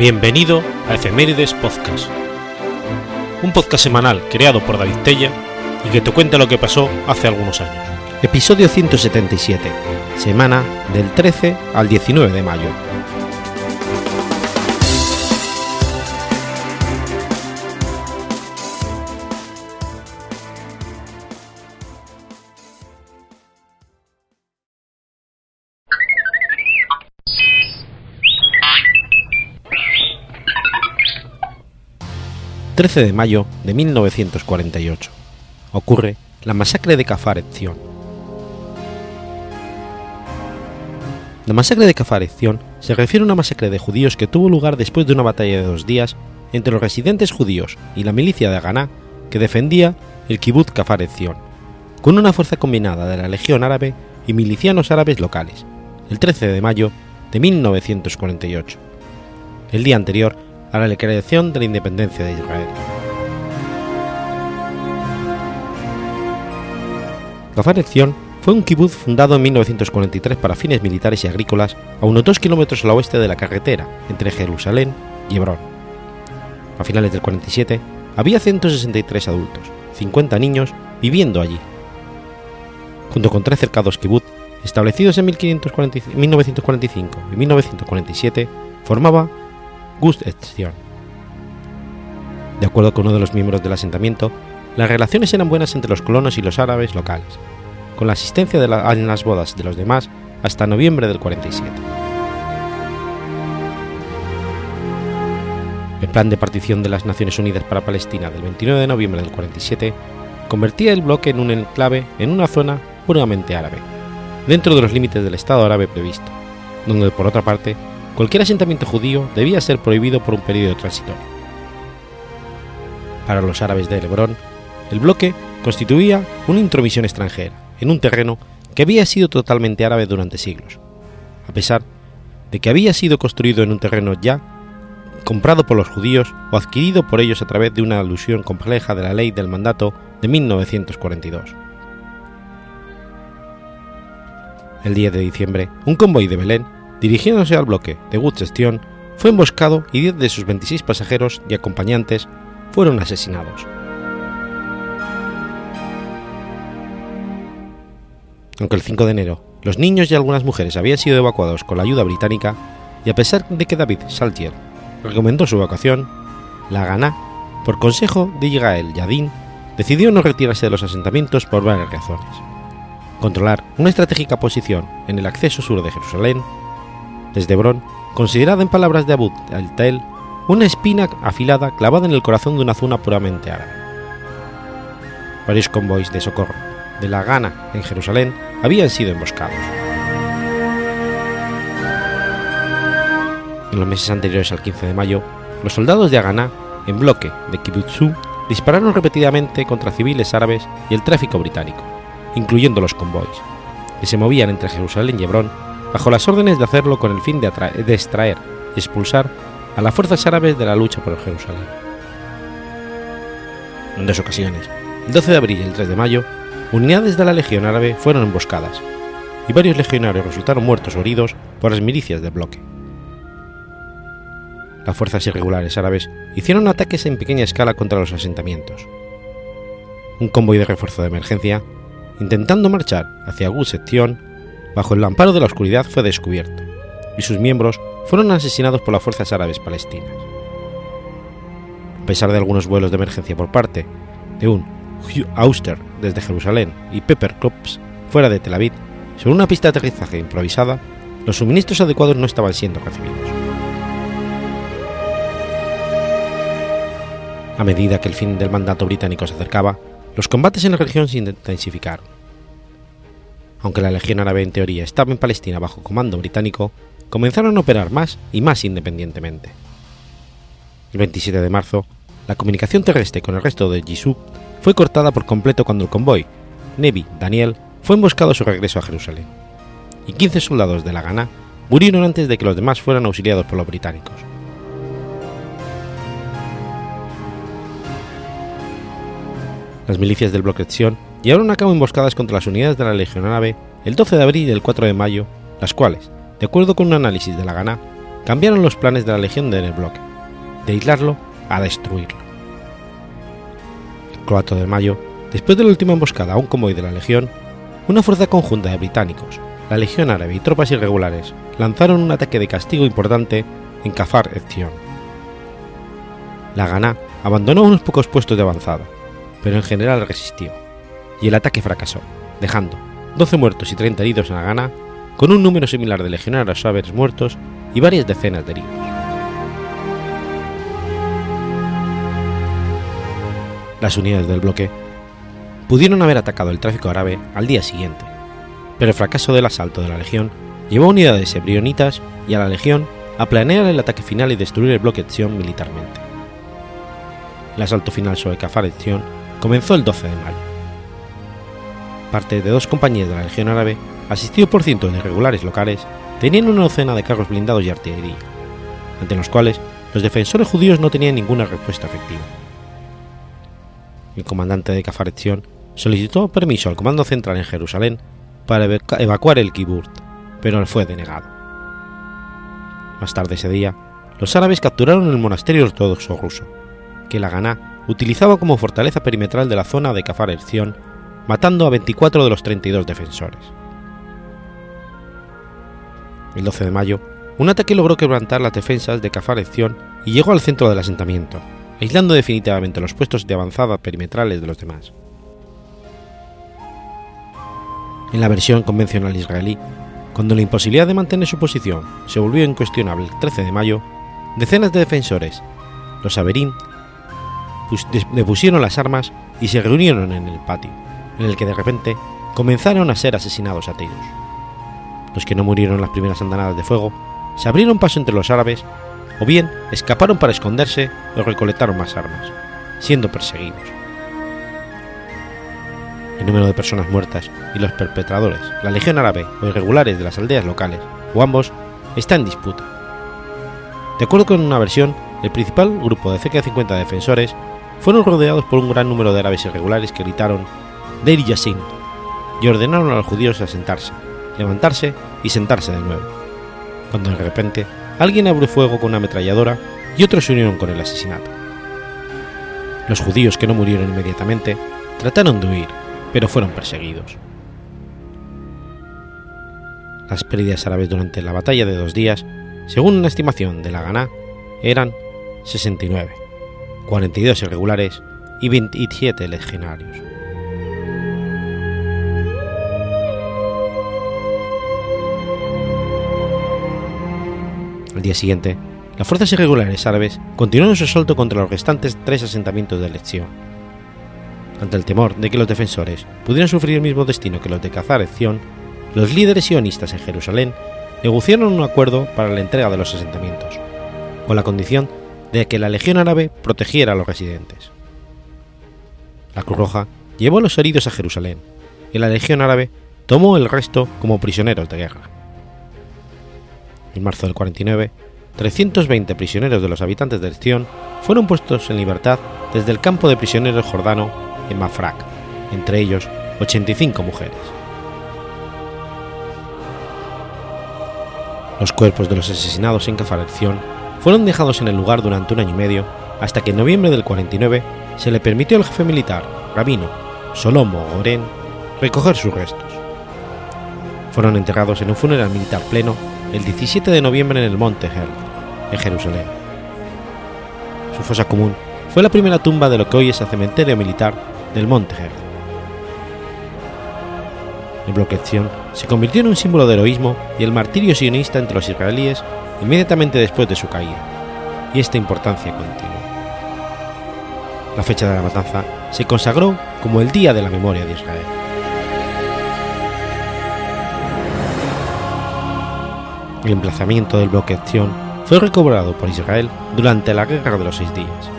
Bienvenido a Efemérides Podcast, un podcast semanal creado por David Tella y que te cuenta lo que pasó hace algunos años. Episodio 177, semana del 13 al 19 de mayo. 13 de mayo de 1948. Ocurre la masacre de Etzion. La masacre de Etzion se refiere a una masacre de judíos que tuvo lugar después de una batalla de dos días entre los residentes judíos y la milicia de Haganah que defendía el kibbutz Etzion, con una fuerza combinada de la Legión Árabe y milicianos árabes locales, el 13 de mayo de 1948. El día anterior a la declaración de la independencia de Israel. Kafar Etzion fue un kibutz fundado en 1943 para fines militares y agrícolas a unos 2 kilómetros al oeste de la carretera entre Jerusalén y Hebrón. A finales del 47 había 163 adultos, 50 niños viviendo allí. Junto con tres cercados kibutz establecidos en 1945 y 1947, formaba Gust Etzion. De acuerdo con uno de los miembros del asentamiento, las relaciones eran buenas entre los colonos y los árabes locales, con la asistencia de la, en las bodas de los demás hasta noviembre del 47. El plan de partición de las Naciones Unidas para Palestina del 29 de noviembre del 47 convertía el bloque en un enclave en una zona puramente árabe, dentro de los límites del Estado árabe previsto, donde por otra parte cualquier asentamiento judío debía ser prohibido por un periodo transitorio. Para los árabes de Hebrón, el bloque constituía una intromisión extranjera en un terreno que había sido totalmente árabe durante siglos, a pesar de que había sido construido en un terreno ya comprado por los judíos o adquirido por ellos a través de una alusión compleja de la ley del mandato de 1942. El 10 de diciembre, un convoy de Belén dirigiéndose al bloque de Gestión, fue emboscado y 10 de sus 26 pasajeros y acompañantes fueron asesinados. Aunque el 5 de enero los niños y algunas mujeres habían sido evacuados con la ayuda británica, y a pesar de que David Saltier recomendó su evacuación, la Gana, por consejo de Yigael Yadin, decidió no retirarse de los asentamientos por varias razones. Controlar una estratégica posición en el acceso sur de Jerusalén desde Hebrón, considerada en palabras de Abu al-Tael una espina afilada clavada en el corazón de una zona puramente árabe. Varios convoys de socorro de la Gana en Jerusalén habían sido emboscados. En los meses anteriores al 15 de mayo, los soldados de Haganah, en bloque de Kibbutzu, dispararon repetidamente contra civiles árabes y el tráfico británico, incluyendo los convoys, que se movían entre Jerusalén y Hebrón bajo las órdenes de hacerlo con el fin de, de extraer y expulsar a las fuerzas árabes de la lucha por Jerusalén. En dos ocasiones, el 12 de abril y el 3 de mayo, unidades de la Legión Árabe fueron emboscadas, y varios legionarios resultaron muertos o heridos por las milicias del bloque. Las fuerzas irregulares árabes hicieron ataques en pequeña escala contra los asentamientos. Un convoy de refuerzo de emergencia, intentando marchar hacia Gus bajo el amparo de la oscuridad fue descubierto, y sus miembros fueron asesinados por las fuerzas árabes palestinas. A pesar de algunos vuelos de emergencia por parte de un Auster desde Jerusalén y Pepper Clubs fuera de Tel Aviv, sobre una pista de aterrizaje improvisada, los suministros adecuados no estaban siendo recibidos. A medida que el fin del mandato británico se acercaba, los combates en la región se intensificaron aunque la Legión Árabe en teoría estaba en Palestina bajo comando británico, comenzaron a operar más y más independientemente. El 27 de marzo, la comunicación terrestre con el resto de Yisub fue cortada por completo cuando el convoy, Nevi Daniel, fue emboscado a su regreso a Jerusalén, y 15 soldados de la Ghana murieron antes de que los demás fueran auxiliados por los británicos. Las milicias del bloque Sion llevaron a cabo emboscadas contra las unidades de la Legión Árabe el 12 de abril y el 4 de mayo, las cuales, de acuerdo con un análisis de la Gana, cambiaron los planes de la Legión del bloque, de aislarlo a destruirlo. El 4 de mayo, después de la última emboscada a un convoy de la Legión, una fuerza conjunta de británicos, la Legión Árabe y tropas irregulares lanzaron un ataque de castigo importante en Kafar Ezzion. La Gana abandonó unos pocos puestos de avanzada, pero en general resistió, y el ataque fracasó, dejando 12 muertos y 30 heridos en la Gana, con un número similar de legionarios árabes muertos y varias decenas de heridos. Las unidades del bloque pudieron haber atacado el tráfico árabe al día siguiente, pero el fracaso del asalto de la Legión llevó a unidades hebrionitas y a la Legión a planear el ataque final y destruir el bloque Etzion militarmente. El asalto final sobre Kafar Etzion comenzó el 12 de mayo. Parte de dos compañías de la Legión Árabe, asistido por cientos de irregulares locales, tenían una docena de carros blindados y artillería, ante los cuales los defensores judíos no tenían ninguna respuesta efectiva. El comandante de Kafar Etzion solicitó permiso al Comando Central en Jerusalén para evacuar el kibbutz, pero le fue denegado. Más tarde ese día, los árabes capturaron el monasterio ortodoxo ruso, que la Ganá utilizaba como fortaleza perimetral de la zona de Kafar Erzion, matando a 24 de los 32 defensores. El 12 de mayo, un ataque logró quebrantar las defensas de Kafar Erzion y llegó al centro del asentamiento, aislando definitivamente los puestos de avanzada perimetrales de los demás. En la versión convencional israelí, cuando la imposibilidad de mantener su posición se volvió incuestionable el 13 de mayo, decenas de defensores, los Averín, depusieron las armas y se reunieron en el patio, en el que de repente comenzaron a ser asesinados a tiros. Los que no murieron en las primeras andanadas de fuego se abrieron paso entre los árabes o bien escaparon para esconderse o recolectaron más armas, siendo perseguidos el número de personas muertas y los perpetradores, la Legión Árabe o irregulares de las aldeas locales, o ambos, está en disputa. De acuerdo con una versión, el principal grupo de cerca de 50 defensores fueron rodeados por un gran número de árabes irregulares que gritaron Deir Yassin y ordenaron a los judíos a sentarse, levantarse y sentarse de nuevo, cuando de repente alguien abrió fuego con una ametralladora y otros se unieron con el asesinato. Los judíos que no murieron inmediatamente trataron de huir, pero fueron perseguidos. Las pérdidas árabes durante la batalla de dos días, según una estimación de la Ganá, eran 69, 42 irregulares y 27 legionarios. Al día siguiente, las fuerzas irregulares árabes continuaron su asalto contra los restantes tres asentamientos de elección ante el temor de que los defensores pudieran sufrir el mismo destino que los de Cazar Zion, los líderes sionistas en Jerusalén negociaron un acuerdo para la entrega de los asentamientos, con la condición de que la Legión Árabe protegiera a los residentes. La Cruz Roja llevó a los heridos a Jerusalén y la Legión Árabe tomó el resto como prisioneros de guerra. En marzo del 49, 320 prisioneros de los habitantes de Zion fueron puestos en libertad desde el campo de prisioneros jordano en Mafraq, entre ellos 85 mujeres. Los cuerpos de los asesinados en Cafalección fueron dejados en el lugar durante un año y medio hasta que en noviembre del 49 se le permitió al jefe militar, rabino Solomo Goren, recoger sus restos. Fueron enterrados en un funeral militar pleno el 17 de noviembre en el Monte Hel, en Jerusalén. Su fosa común fue la primera tumba de lo que hoy es el cementerio militar del Monte Herd. El bloque se convirtió en un símbolo de heroísmo y el martirio sionista entre los israelíes inmediatamente después de su caída, y esta importancia continuó. La fecha de la matanza se consagró como el Día de la Memoria de Israel. El emplazamiento del bloque fue recobrado por Israel durante la Guerra de los Seis Días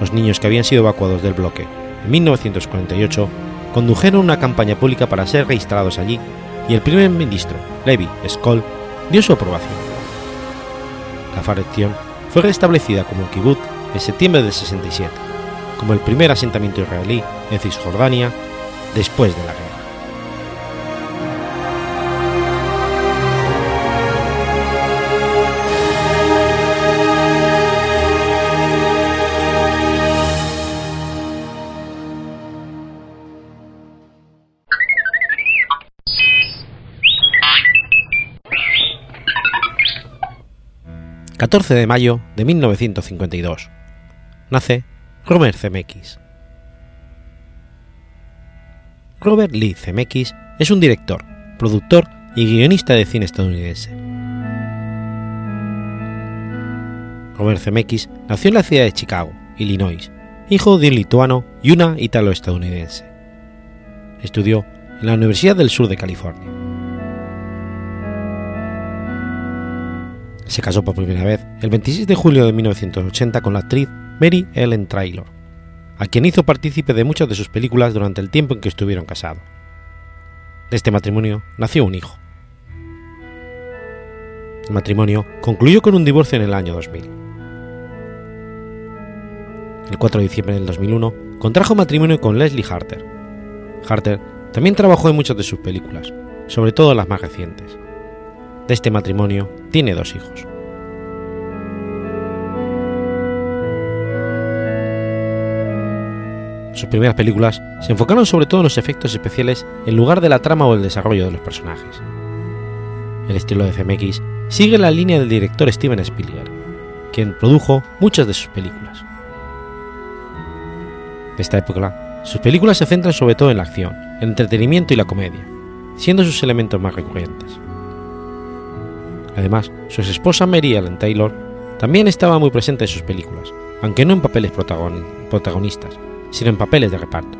los niños que habían sido evacuados del bloque en 1948 condujeron una campaña pública para ser registrados allí y el primer ministro, Levi Skoll, dio su aprobación. La Farección fue restablecida como kibbutz en septiembre del 67, como el primer asentamiento israelí en Cisjordania después de la guerra. 14 de mayo de 1952. Nace Robert Zemeckis. Robert Lee Zemeckis es un director, productor y guionista de cine estadounidense. Robert Zemeckis nació en la ciudad de Chicago, Illinois, hijo de un lituano y una italo-estadounidense. Estudió en la Universidad del Sur de California. Se casó por primera vez el 26 de julio de 1980 con la actriz Mary Ellen Traylor, a quien hizo partícipe de muchas de sus películas durante el tiempo en que estuvieron casados. De este matrimonio nació un hijo. El matrimonio concluyó con un divorcio en el año 2000. El 4 de diciembre del 2001 contrajo matrimonio con Leslie Harter. Harter también trabajó en muchas de sus películas, sobre todo las más recientes. De este matrimonio tiene dos hijos. Sus primeras películas se enfocaron sobre todo en los efectos especiales en lugar de la trama o el desarrollo de los personajes. El estilo de CMX sigue la línea del director Steven Spielberg, quien produjo muchas de sus películas. De esta época, sus películas se centran sobre todo en la acción, el entretenimiento y la comedia, siendo sus elementos más recurrentes. Además, su esposa Mary Ellen Taylor también estaba muy presente en sus películas, aunque no en papeles protagonistas, sino en papeles de reparto.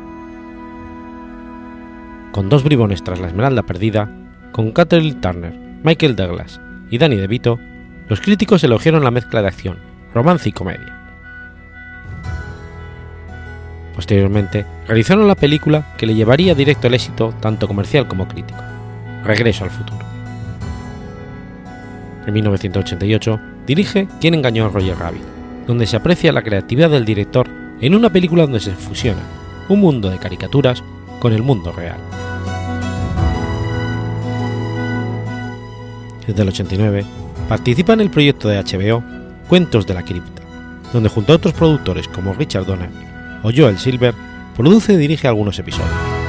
Con dos bribones tras la Esmeralda Perdida, con Catherine Turner, Michael Douglas y Danny DeVito, los críticos elogiaron la mezcla de acción, romance y comedia. Posteriormente, realizaron la película que le llevaría directo al éxito tanto comercial como crítico, Regreso al futuro. En 1988 dirige Quién engañó a Roger Rabbit, donde se aprecia la creatividad del director en una película donde se fusiona un mundo de caricaturas con el mundo real. Desde el 89 participa en el proyecto de HBO Cuentos de la Cripta, donde junto a otros productores como Richard Donner o Joel Silver produce y dirige algunos episodios.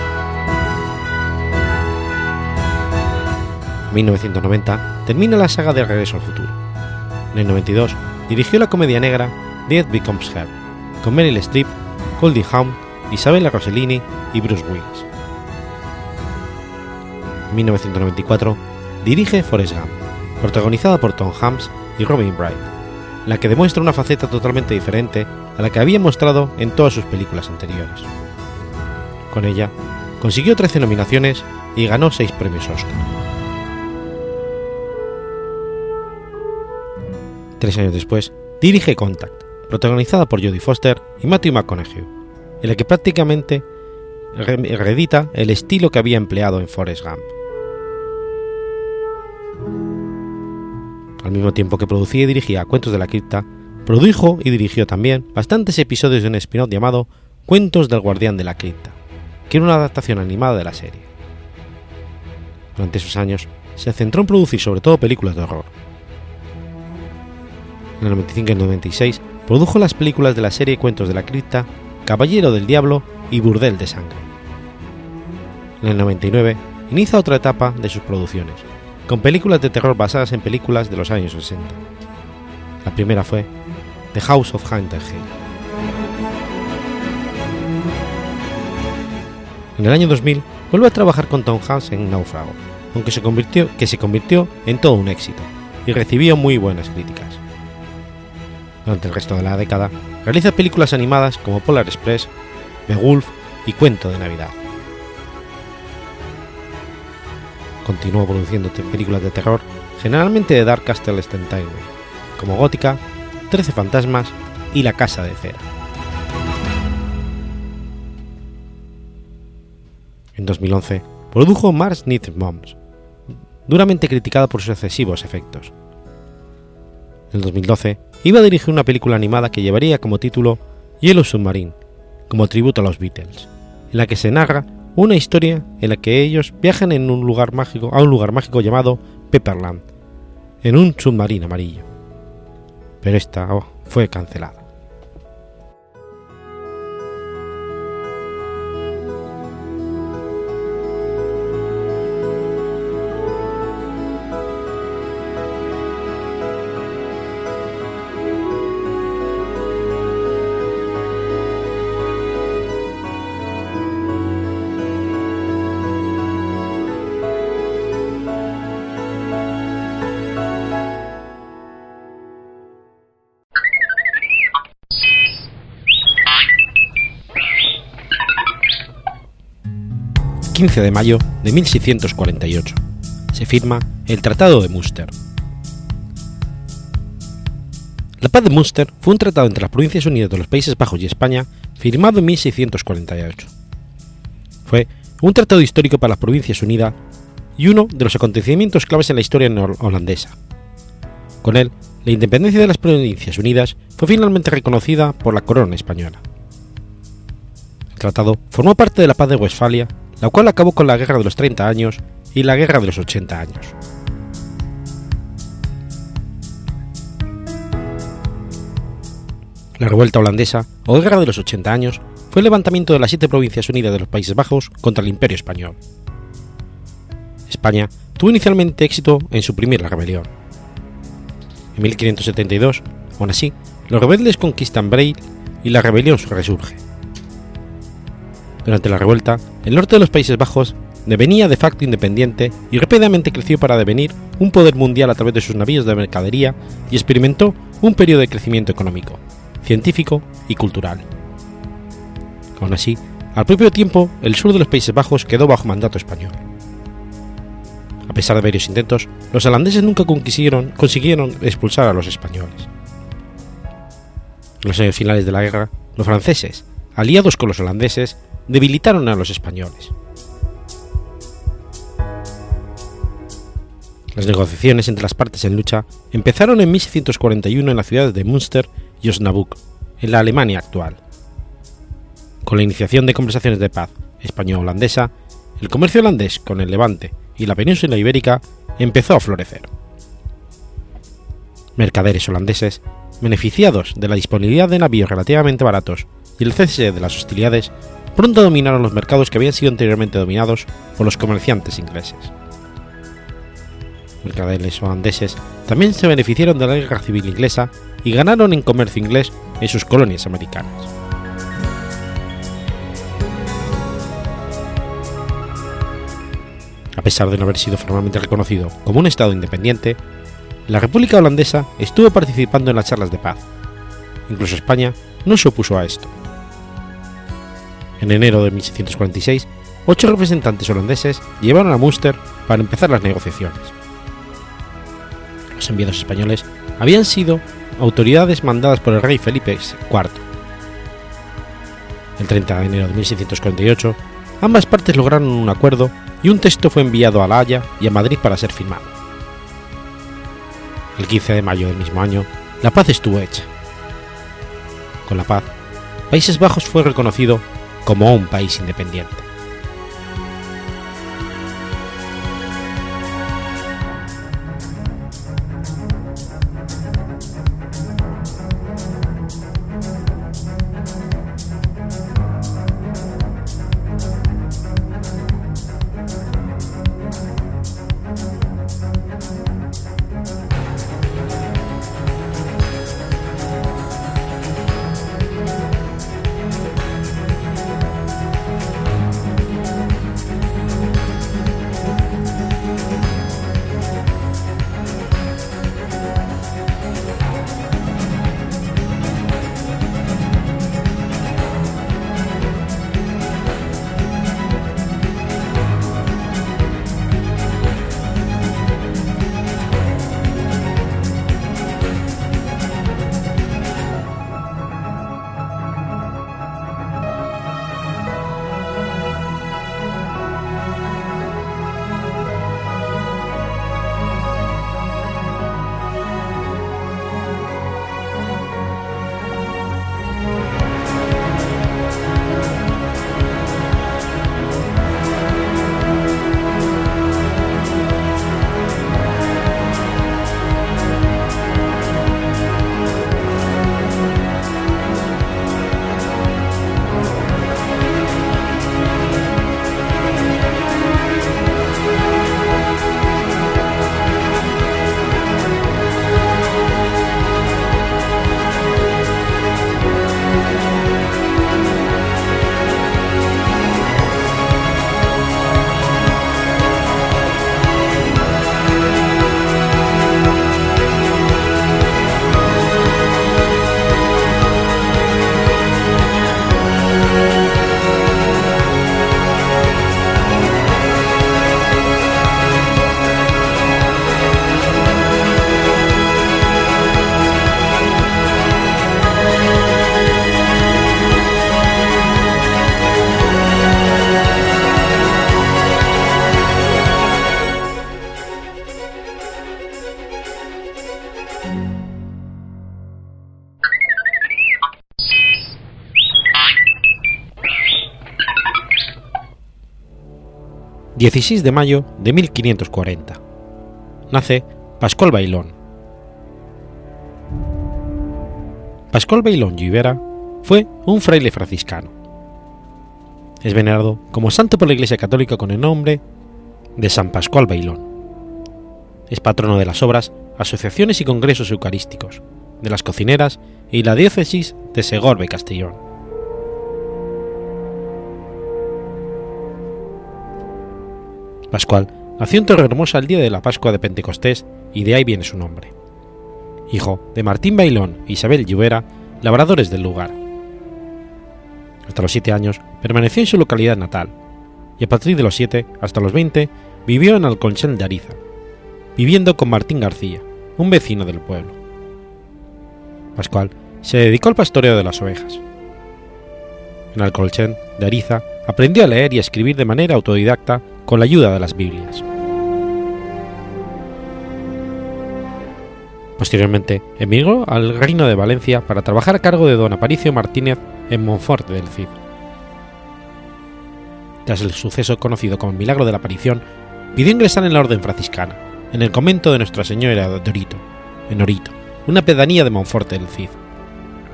1990 termina la saga de Regreso al Futuro. En el 92 dirigió la comedia negra Death Becomes Her, con Meryl Streep, Goldie Hawn, Isabella Rossellini y Bruce Willis. En 1994 dirige Forrest Gump, protagonizada por Tom Hanks y Robin Wright, la que demuestra una faceta totalmente diferente a la que había mostrado en todas sus películas anteriores. Con ella, consiguió 13 nominaciones y ganó 6 premios Oscar. Tres años después, dirige Contact, protagonizada por Jodie Foster y Matthew McConaughey, en la que prácticamente reedita el estilo que había empleado en Forrest Gump. Al mismo tiempo que producía y dirigía Cuentos de la Cripta, produjo y dirigió también bastantes episodios de un spin-off llamado Cuentos del Guardián de la Cripta, que era una adaptación animada de la serie. Durante esos años, se centró en producir sobre todo películas de horror. En el 95 y el 96 produjo las películas de la serie Cuentos de la Cripta, Caballero del Diablo y Burdel de Sangre. En el 99 inicia otra etapa de sus producciones, con películas de terror basadas en películas de los años 60. La primera fue The House of Hunter Hill. En el año 2000 vuelve a trabajar con Tom Hanks en Náufrago, aunque que se convirtió en todo un éxito y recibió muy buenas críticas. Durante el resto de la década, realiza películas animadas como Polar Express, Beowulf y Cuento de Navidad. Continuó produciendo películas de terror, generalmente de Dark Castle Entertainment, como Gótica, Trece Fantasmas y La Casa de Cera. En 2011 produjo Mars Needs Moms, duramente criticada por sus excesivos efectos. En 2012 iba a dirigir una película animada que llevaría como título Yellow Submarine, como tributo a los Beatles, en la que se narra una historia en la que ellos viajan en un lugar mágico, a un lugar mágico llamado Pepperland, en un submarino amarillo. Pero esta oh, fue cancelada. 15 de mayo de 1648. Se firma el Tratado de Münster. La paz de Münster fue un tratado entre las Provincias Unidas de los Países Bajos y España firmado en 1648. Fue un tratado histórico para las Provincias Unidas y uno de los acontecimientos claves en la historia holandesa. Con él, la independencia de las Provincias Unidas fue finalmente reconocida por la corona española. El tratado formó parte de la paz de Westfalia, la cual acabó con la Guerra de los 30 años y la Guerra de los 80 años. La revuelta holandesa, o Guerra de los 80 años, fue el levantamiento de las siete provincias unidas de los Países Bajos contra el Imperio Español. España tuvo inicialmente éxito en suprimir la rebelión. En 1572, aún así, los rebeldes conquistan Breil y la rebelión resurge. Durante la revuelta, el norte de los Países Bajos devenía de facto independiente y rápidamente creció para devenir un poder mundial a través de sus navíos de mercadería y experimentó un periodo de crecimiento económico, científico y cultural. Aún así, al propio tiempo, el sur de los Países Bajos quedó bajo mandato español. A pesar de varios intentos, los holandeses nunca consiguieron, consiguieron expulsar a los españoles. En los años finales de la guerra, los franceses, aliados con los holandeses, debilitaron a los españoles. Las negociaciones entre las partes en lucha empezaron en 1641 en las ciudades de Münster y Osnabrück, en la Alemania actual. Con la iniciación de conversaciones de paz español-holandesa, el comercio holandés con el Levante y la península ibérica empezó a florecer. Mercaderes holandeses, beneficiados de la disponibilidad de navíos relativamente baratos y el cese de las hostilidades, pronto dominaron los mercados que habían sido anteriormente dominados por los comerciantes ingleses mercaderes holandeses también se beneficiaron de la guerra civil inglesa y ganaron en comercio inglés en sus colonias americanas. A pesar de no haber sido formalmente reconocido como un Estado independiente, la República Holandesa estuvo participando en las charlas de paz. Incluso España no se opuso a esto. En enero de 1646, ocho representantes holandeses llevaron a Münster para empezar las negociaciones los enviados españoles habían sido autoridades mandadas por el rey Felipe IV. El 30 de enero de 1648, ambas partes lograron un acuerdo y un texto fue enviado a La Haya y a Madrid para ser firmado. El 15 de mayo del mismo año, la paz estuvo hecha. Con la paz, Países Bajos fue reconocido como un país independiente. 16 de mayo de 1540. Nace Pascual Bailón. Pascual Bailón Lluvera fue un fraile franciscano. Es venerado como santo por la Iglesia Católica con el nombre de San Pascual Bailón. Es patrono de las obras, asociaciones y congresos eucarísticos, de las cocineras y la diócesis de Segorbe Castellón. Pascual nació en Torrehermosa el día de la Pascua de Pentecostés y de ahí viene su nombre. Hijo de Martín Bailón e Isabel Lluvera, labradores del lugar. Hasta los siete años permaneció en su localidad natal y a partir de los siete hasta los veinte vivió en Alconchel de Ariza, viviendo con Martín García, un vecino del pueblo. Pascual se dedicó al pastoreo de las ovejas. En Alcolchen de Ariza aprendió a leer y a escribir de manera autodidacta con la ayuda de las Biblias. Posteriormente emigró al Reino de Valencia para trabajar a cargo de don Aparicio Martínez en Monforte del Cid. Tras el suceso conocido como el Milagro de la Aparición, pidió ingresar en la Orden Franciscana, en el convento de Nuestra Señora de Orito, en Orito, una pedanía de Monforte del Cid,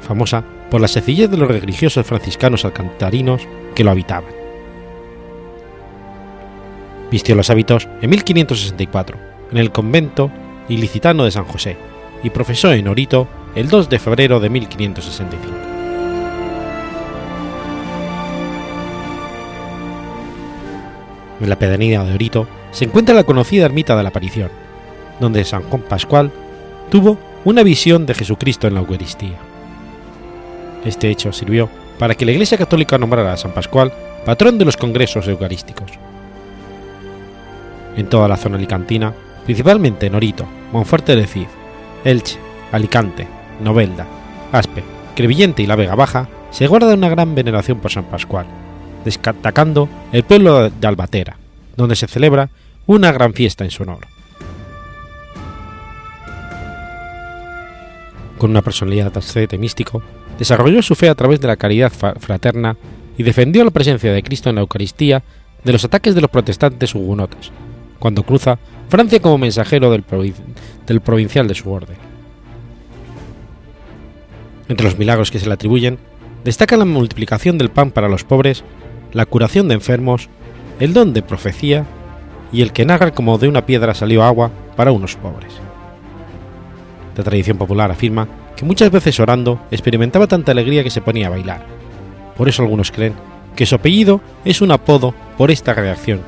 famosa por la sencillez de los religiosos franciscanos alcantarinos que lo habitaban vistió los hábitos en 1564 en el convento ilicitano de San José y profesó en Orito el 2 de febrero de 1565. En la pedanía de Orito se encuentra la conocida ermita de la Aparición, donde San Juan Pascual tuvo una visión de Jesucristo en la Eucaristía. Este hecho sirvió para que la Iglesia Católica nombrara a San Pascual patrón de los congresos eucarísticos en toda la zona alicantina, principalmente en Orito, Monforte de Cid, Elche, Alicante, Novelda, Aspe, Crevillente y la Vega Baja, se guarda una gran veneración por San Pascual, destacando el pueblo de Albatera, donde se celebra una gran fiesta en su honor. Con una personalidad ascete místico, desarrolló su fe a través de la caridad fraterna y defendió la presencia de Cristo en la Eucaristía de los ataques de los protestantes hugonotes, cuando cruza Francia como mensajero del, provincial de su orden. Entre los milagros que se le atribuyen, destacan la multiplicación del pan para los pobres, la curación de enfermos, el don de profecía y el que narra como de una piedra salió agua para unos pobres. La tradición popular afirma que muchas veces orando experimentaba tanta alegría que se ponía a bailar. Por eso algunos creen que su apellido es un apodo por esta reacción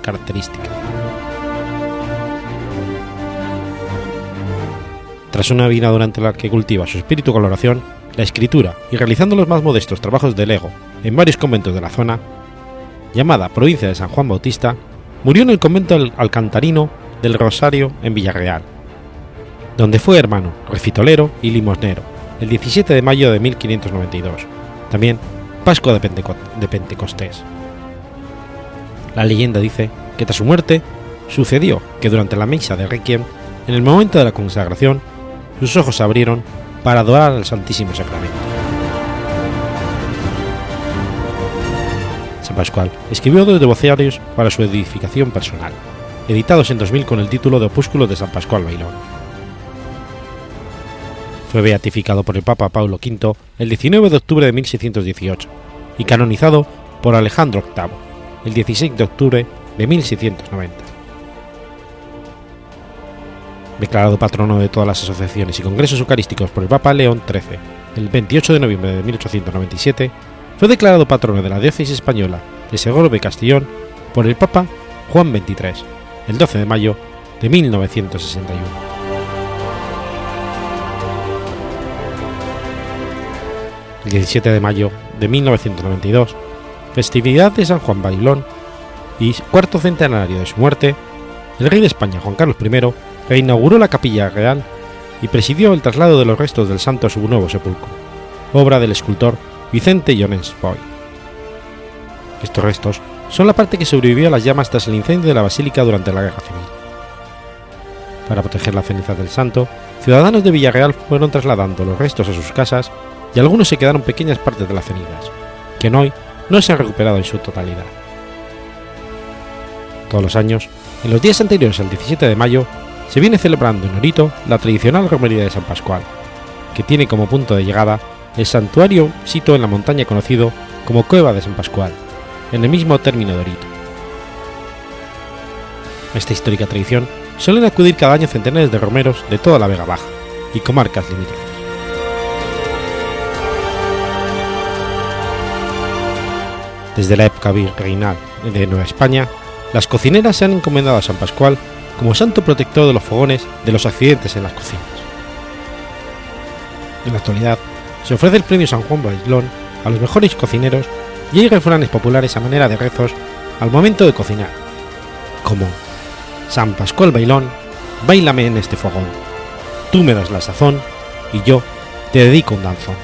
característica. Tras una vida durante la que cultiva su espíritu con la la escritura y realizando los más modestos trabajos de lego en varios conventos de la zona, llamada provincia de San Juan Bautista, murió en el convento alcantarino del Rosario en Villarreal, donde fue hermano, recitolero y limosnero, el 17 de mayo de 1592, también Pascua de, de Pentecostés. La leyenda dice que tras su muerte sucedió que durante la misa de Requiem, en el momento de la consagración, sus ojos se abrieron para adorar al Santísimo Sacramento. San Pascual escribió dos devociarios para su edificación personal, editados en 2000 con el título de Opúsculo de San Pascual Bailón. Fue beatificado por el Papa Paulo V el 19 de octubre de 1618 y canonizado por Alejandro VIII el 16 de octubre de 1690 declarado patrono de todas las asociaciones y congresos eucarísticos por el Papa León XIII el 28 de noviembre de 1897, fue declarado patrono de la diócesis española de Segorbe Castellón por el Papa Juan XXIII el 12 de mayo de 1961. El 17 de mayo de 1992, festividad de San Juan Bailón y cuarto centenario de su muerte, el rey de España Juan Carlos I reinauguró la capilla real y presidió el traslado de los restos del santo a su nuevo sepulcro, obra del escultor Vicente Jones Boy. Estos restos son la parte que sobrevivió a las llamas tras el incendio de la basílica durante la Guerra Civil. Para proteger la ceniza del santo, ciudadanos de Villarreal fueron trasladando los restos a sus casas y algunos se quedaron pequeñas partes de las cenizas, que hoy no se han recuperado en su totalidad. Todos los años, en los días anteriores al 17 de mayo, se viene celebrando en Orito la tradicional romería de San Pascual, que tiene como punto de llegada el santuario sito en la montaña conocido como Cueva de San Pascual, en el mismo término de Orito. esta histórica tradición suelen acudir cada año centenares de romeros de toda la Vega Baja y comarcas limítrofes. Desde la época virreinal de Nueva España, las cocineras se han encomendado a San Pascual como santo protector de los fogones de los accidentes en las cocinas. En la actualidad, se ofrece el premio San Juan Bailón a los mejores cocineros y hay refranes populares a manera de rezos al momento de cocinar, como San Pascual Bailón, bailame en este fogón, tú me das la sazón y yo te dedico un danzón.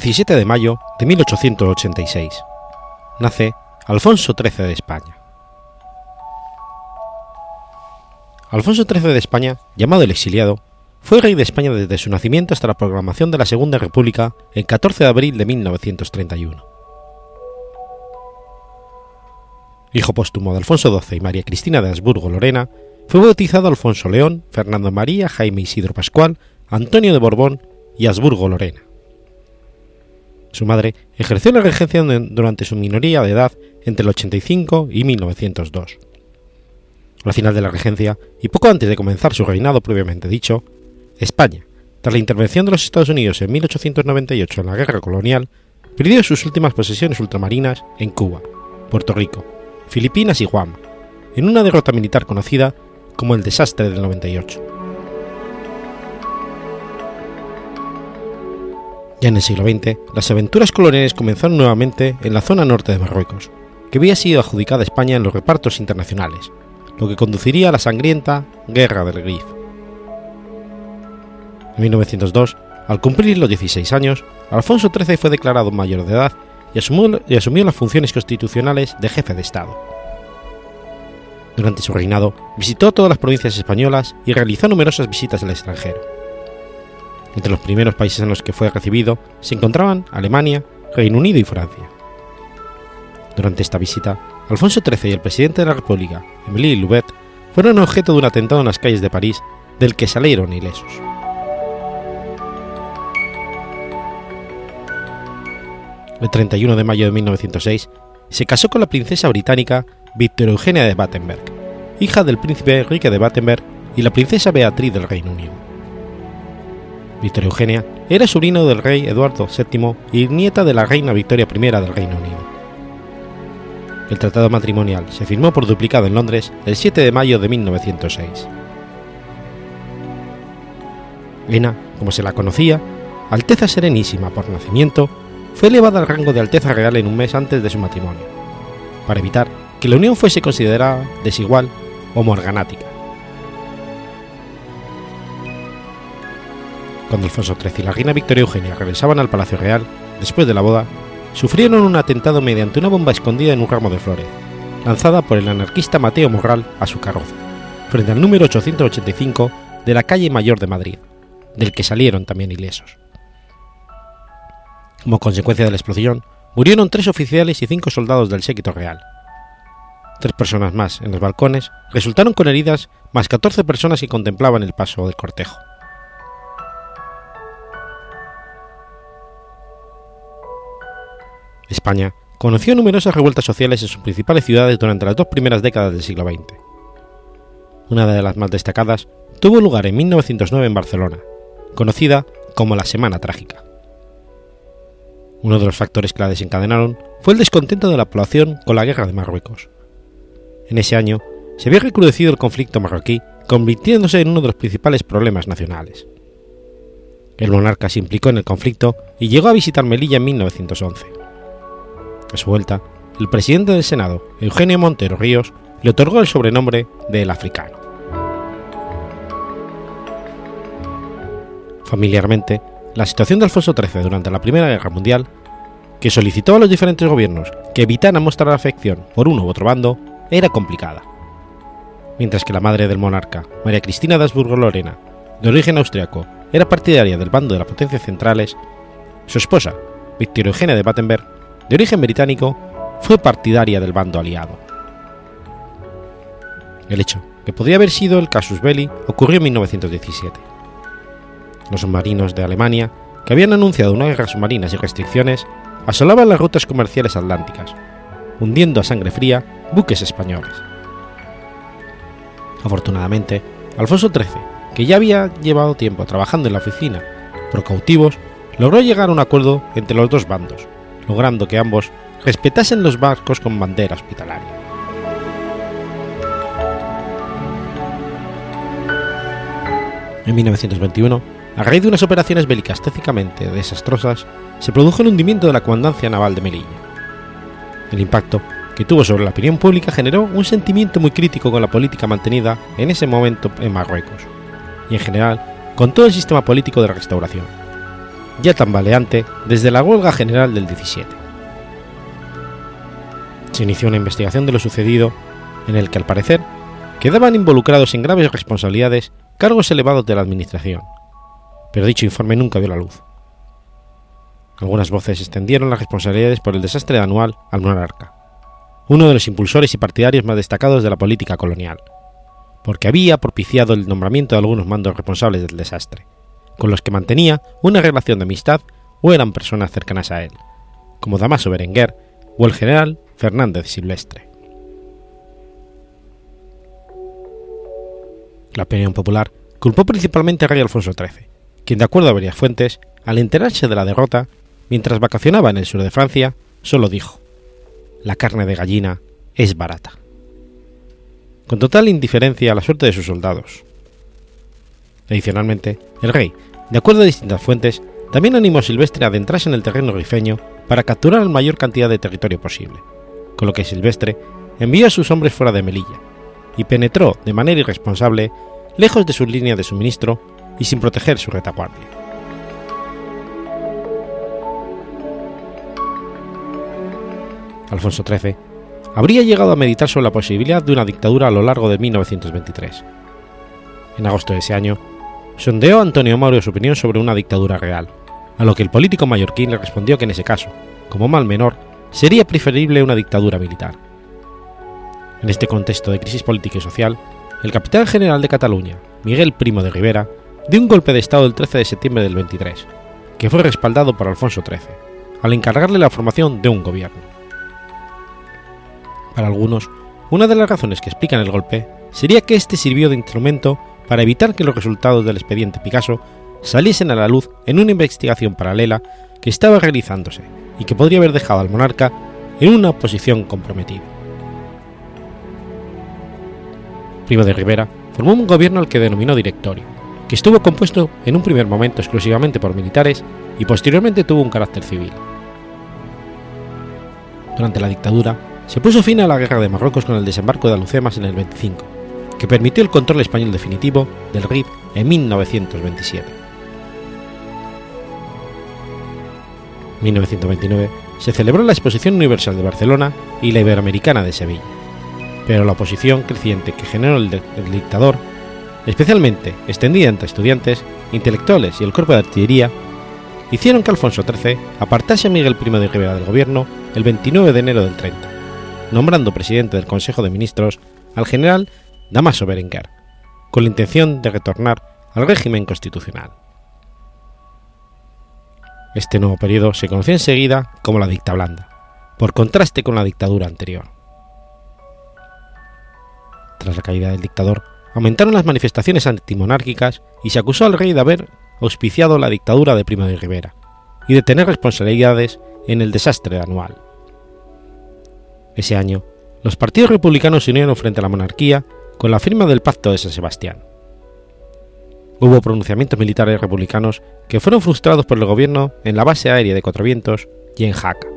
17 de mayo de 1886. Nace Alfonso XIII de España. Alfonso XIII de España, llamado el exiliado, fue rey de España desde su nacimiento hasta la proclamación de la Segunda República el 14 de abril de 1931. Hijo póstumo de Alfonso XII y María Cristina de Habsburgo-Lorena, fue bautizado Alfonso León, Fernando María, Jaime Isidro Pascual, Antonio de Borbón y Habsburgo-Lorena. Su madre ejerció la regencia durante su minoría de edad entre el 85 y 1902. Al final de la regencia, y poco antes de comenzar su reinado previamente dicho, España, tras la intervención de los Estados Unidos en 1898 en la guerra colonial, perdió sus últimas posesiones ultramarinas en Cuba, Puerto Rico, Filipinas y Guam, en una derrota militar conocida como el Desastre del 98. Ya en el siglo XX, las aventuras coloniales comenzaron nuevamente en la zona norte de Marruecos, que había sido adjudicada a España en los repartos internacionales, lo que conduciría a la sangrienta Guerra del Grif. En 1902, al cumplir los 16 años, Alfonso XIII fue declarado mayor de edad y asumió, y asumió las funciones constitucionales de jefe de Estado. Durante su reinado, visitó todas las provincias españolas y realizó numerosas visitas al extranjero entre los primeros países en los que fue recibido se encontraban Alemania, Reino Unido y Francia. Durante esta visita, Alfonso XIII y el presidente de la República, Émile Loubet, fueron objeto de un atentado en las calles de París del que salieron ilesos. El 31 de mayo de 1906 se casó con la princesa británica Victoria Eugenia de Battenberg, hija del príncipe Enrique de Battenberg y la princesa Beatriz del Reino Unido. Victoria Eugenia, era sobrino del rey Eduardo VII y nieta de la reina Victoria I del Reino Unido. El tratado matrimonial se firmó por duplicado en Londres el 7 de mayo de 1906. Lena como se la conocía, Alteza Serenísima por nacimiento, fue elevada al rango de Alteza Real en un mes antes de su matrimonio, para evitar que la unión fuese considerada desigual o morganática. Cuando Alfonso XIII y la reina Victoria Eugenia regresaban al Palacio Real, después de la boda, sufrieron un atentado mediante una bomba escondida en un ramo de flores, lanzada por el anarquista Mateo Morral a su carroza, frente al número 885 de la calle Mayor de Madrid, del que salieron también ilesos. Como consecuencia de la explosión, murieron tres oficiales y cinco soldados del séquito real. Tres personas más en los balcones resultaron con heridas, más 14 personas que contemplaban el paso del cortejo. España conoció numerosas revueltas sociales en sus principales ciudades durante las dos primeras décadas del siglo XX. Una de las más destacadas tuvo lugar en 1909 en Barcelona, conocida como la Semana Trágica. Uno de los factores que la desencadenaron fue el descontento de la población con la guerra de Marruecos. En ese año se había recrudecido el conflicto marroquí, convirtiéndose en uno de los principales problemas nacionales. El monarca se implicó en el conflicto y llegó a visitar Melilla en 1911. A su vuelta, el presidente del Senado, Eugenio Montero Ríos, le otorgó el sobrenombre de El Africano. Familiarmente, la situación de Alfonso XIII durante la Primera Guerra Mundial, que solicitó a los diferentes gobiernos que evitaran mostrar afección por uno u otro bando, era complicada. Mientras que la madre del monarca, María Cristina de Habsburgo-Lorena, de origen austriaco, era partidaria del bando de las potencias centrales, su esposa, Victoria Eugenia de Battenberg, de origen británico, fue partidaria del bando aliado. El hecho, que podría haber sido el casus belli, ocurrió en 1917. Los submarinos de Alemania, que habían anunciado una guerra submarina sin restricciones, asolaban las rutas comerciales atlánticas, hundiendo a sangre fría buques españoles. Afortunadamente, Alfonso XIII, que ya había llevado tiempo trabajando en la oficina por cautivos, logró llegar a un acuerdo entre los dos bandos, logrando que ambos respetasen los barcos con bandera hospitalaria. En 1921, a raíz de unas operaciones bélicas técnicamente desastrosas, se produjo el hundimiento de la comandancia naval de Melilla. El impacto que tuvo sobre la opinión pública generó un sentimiento muy crítico con la política mantenida en ese momento en Marruecos, y en general con todo el sistema político de la restauración, ya tambaleante desde la huelga general del 17. Se inició una investigación de lo sucedido, en el que al parecer quedaban involucrados en graves responsabilidades cargos elevados de la Administración, pero dicho informe nunca vio la luz. Algunas voces extendieron las responsabilidades por el desastre anual al monarca, uno de los impulsores y partidarios más destacados de la política colonial, porque había propiciado el nombramiento de algunos mandos responsables del desastre, con los que mantenía una relación de amistad o eran personas cercanas a él, como Damaso Berenguer o el general Fernández Silvestre. La opinión popular culpó principalmente a rey Alfonso XIII, quien de acuerdo a varias fuentes, al enterarse de la derrota, mientras vacacionaba en el sur de Francia, solo dijo, la carne de gallina es barata. Con total indiferencia a la suerte de sus soldados. Adicionalmente, el rey, de acuerdo a distintas fuentes, también animó a Silvestre a adentrarse en el terreno rifeño para capturar la mayor cantidad de territorio posible, con lo que Silvestre envió a sus hombres fuera de Melilla y penetró de manera irresponsable lejos de sus líneas de suministro y sin proteger su retaguardia. Alfonso XIII habría llegado a meditar sobre la posibilidad de una dictadura a lo largo de 1923. En agosto de ese año, sondeó a Antonio Mauro su opinión sobre una dictadura real, a lo que el político mallorquín le respondió que en ese caso, como mal menor, sería preferible una dictadura militar. En este contexto de crisis política y social, el capitán general de Cataluña, Miguel Primo de Rivera, dio un golpe de Estado el 13 de septiembre del 23, que fue respaldado por Alfonso XIII, al encargarle la formación de un gobierno. Para algunos, una de las razones que explican el golpe sería que este sirvió de instrumento para evitar que los resultados del expediente Picasso saliesen a la luz en una investigación paralela que estaba realizándose y que podría haber dejado al monarca en una posición comprometida. Primo de Rivera formó un gobierno al que denominó directorio, que estuvo compuesto en un primer momento exclusivamente por militares y posteriormente tuvo un carácter civil. Durante la dictadura, se puso fin a la guerra de Marruecos con el desembarco de Alucemas en el 25, que permitió el control español definitivo del Rif en 1927. En 1929 se celebró la Exposición Universal de Barcelona y la Iberoamericana de Sevilla, pero la oposición creciente que generó el, el dictador, especialmente extendida entre estudiantes, intelectuales y el cuerpo de artillería, hicieron que Alfonso XIII apartase a Miguel I de Rivera del gobierno el 29 de enero del 30, nombrando presidente del Consejo de Ministros al general Damaso Berenguer, con la intención de retornar al régimen constitucional. Este nuevo periodo se conoció enseguida como la dicta blanda, por contraste con la dictadura anterior. Tras la caída del dictador, aumentaron las manifestaciones antimonárquicas y se acusó al rey de haber auspiciado la dictadura de Primo de Rivera y de tener responsabilidades en el desastre anual. Ese año, los partidos republicanos se unieron frente a la monarquía con la firma del Pacto de San Sebastián. Hubo pronunciamientos militares republicanos que fueron frustrados por el gobierno en la base aérea de Cuatro Vientos y en Jaca.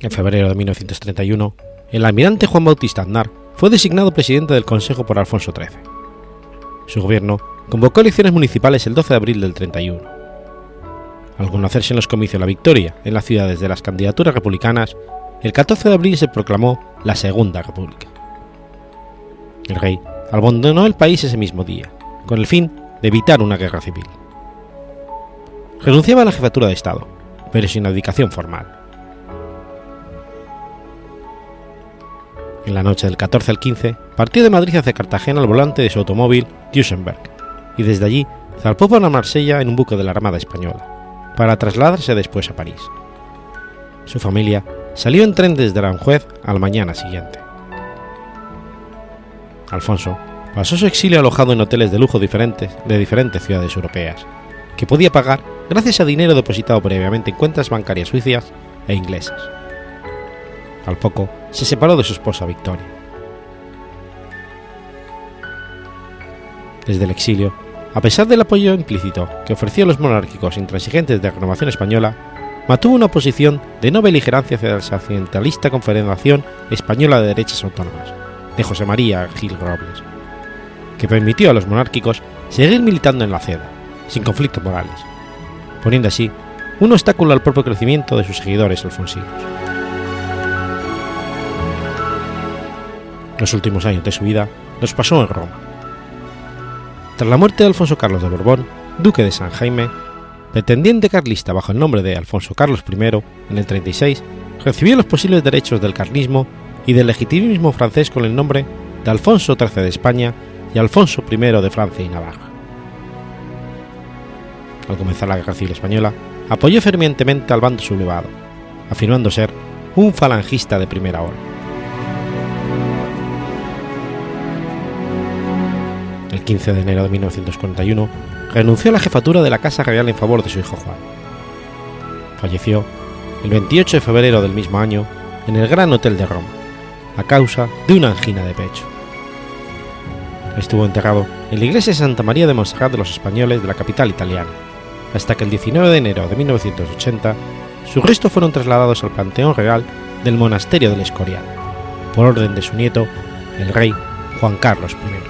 En febrero de 1931, el almirante Juan Bautista Aznar fue designado presidente del Consejo por Alfonso XIII. Su gobierno convocó elecciones municipales el 12 de abril del 31. Al conocerse en los comicios la victoria en las ciudades de las candidaturas republicanas, el 14 de abril se proclamó la Segunda República. El rey abandonó el país ese mismo día, con el fin de evitar una guerra civil. Renunciaba a la jefatura de Estado, pero sin abdicación formal. En la noche del 14 al 15, partió de Madrid hacia Cartagena al volante de su automóvil Duesenberg, y desde allí zarpó para Marsella en un buque de la Armada Española, para trasladarse después a París. Su familia salió en tren desde Aranjuez a la mañana siguiente. Alfonso pasó su exilio alojado en hoteles de lujo diferentes de diferentes ciudades europeas, que podía pagar gracias a dinero depositado previamente en cuentas bancarias suizas e inglesas. Al poco, se separó de su esposa Victoria. Desde el exilio, a pesar del apoyo implícito que ofreció a los monárquicos intransigentes de la renovación española, mantuvo una posición de no beligerancia hacia la occidentalista Confederación Española de Derechas Autónomas, de José María Gil Robles, que permitió a los monárquicos seguir militando en la CEDA, sin conflictos morales, poniendo así un obstáculo al propio crecimiento de sus seguidores alfonsinos. Los últimos años de su vida los pasó en Roma. Tras la muerte de Alfonso Carlos de Borbón, duque de San Jaime, pretendiente carlista bajo el nombre de Alfonso Carlos I, en el 36, recibió los posibles derechos del carlismo y del legitimismo francés con el nombre de Alfonso XIII de España y Alfonso I de Francia y Navarra. Al comenzar la Guerra Civil Española, apoyó fervientemente al bando sublevado, afirmando ser un falangista de primera hora. El 15 de enero de 1941 renunció a la jefatura de la Casa Real en favor de su hijo Juan. Falleció el 28 de febrero del mismo año en el Gran Hotel de Roma, a causa de una angina de pecho. Estuvo enterrado en la iglesia de Santa María de Montserrat de los Españoles de la capital italiana, hasta que el 19 de enero de 1980 sus restos fueron trasladados al Panteón Real del Monasterio del Escorial, por orden de su nieto, el rey Juan Carlos I.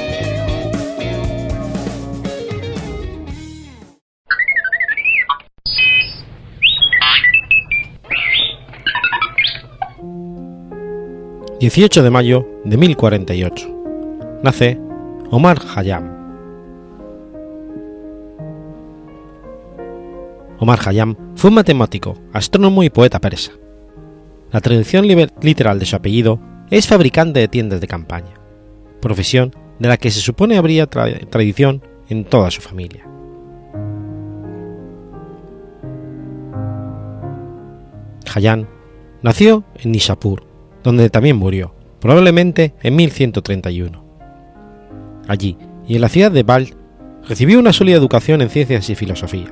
18 de mayo de 1048. Nace Omar Hayam. Omar Hayam fue un matemático, astrónomo y poeta persa. La tradición literal de su apellido es fabricante de tiendas de campaña, profesión de la que se supone habría tradición en toda su familia. Hayam nació en Nishapur, donde también murió, probablemente en 1131. Allí, y en la ciudad de Bald, recibió una sólida educación en ciencias y filosofía.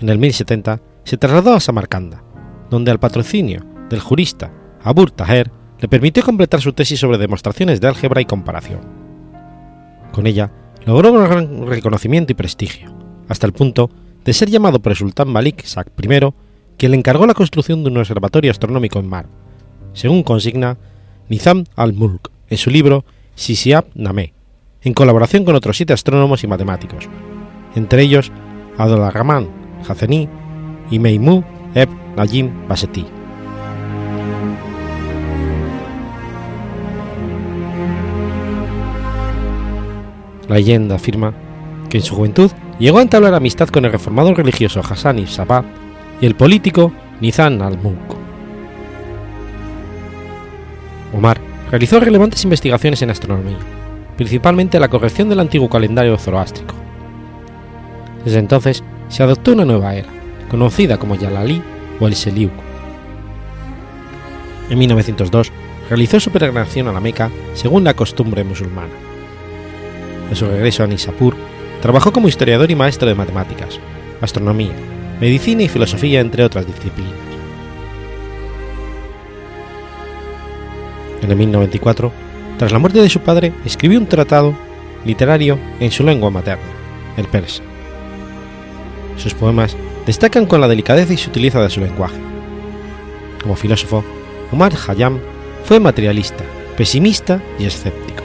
En el 1070 se trasladó a Samarcanda, donde al patrocinio del jurista Abur Taher le permitió completar su tesis sobre demostraciones de álgebra y comparación. Con ella logró un gran reconocimiento y prestigio, hasta el punto de ser llamado por el sultán Malik Sak I, quien le encargó la construcción de un observatorio astronómico en Mar, según consigna Nizam al-Mulk en su libro Sisiab Nameh, en colaboración con otros siete astrónomos y matemáticos, entre ellos Rahman Hazeni y Meimu Eb Najim Baseti. La leyenda afirma que en su juventud llegó a entablar amistad con el reformador religioso Hassan ibn Sabah y el político Nizam al-Mulk. Omar realizó relevantes investigaciones en astronomía, principalmente la corrección del antiguo calendario zoroástrico. Desde entonces se adoptó una nueva era, conocida como Yalali o el Seliuk. En 1902 realizó su peregrinación a la Meca según la costumbre musulmana. A su regreso a Nisapur, trabajó como historiador y maestro de matemáticas, astronomía, medicina y filosofía, entre otras disciplinas. En el 1094, tras la muerte de su padre, escribió un tratado literario en su lengua materna, el persa. Sus poemas destacan con la delicadeza y sutileza de su lenguaje. Como filósofo, Omar Hayam fue materialista, pesimista y escéptico.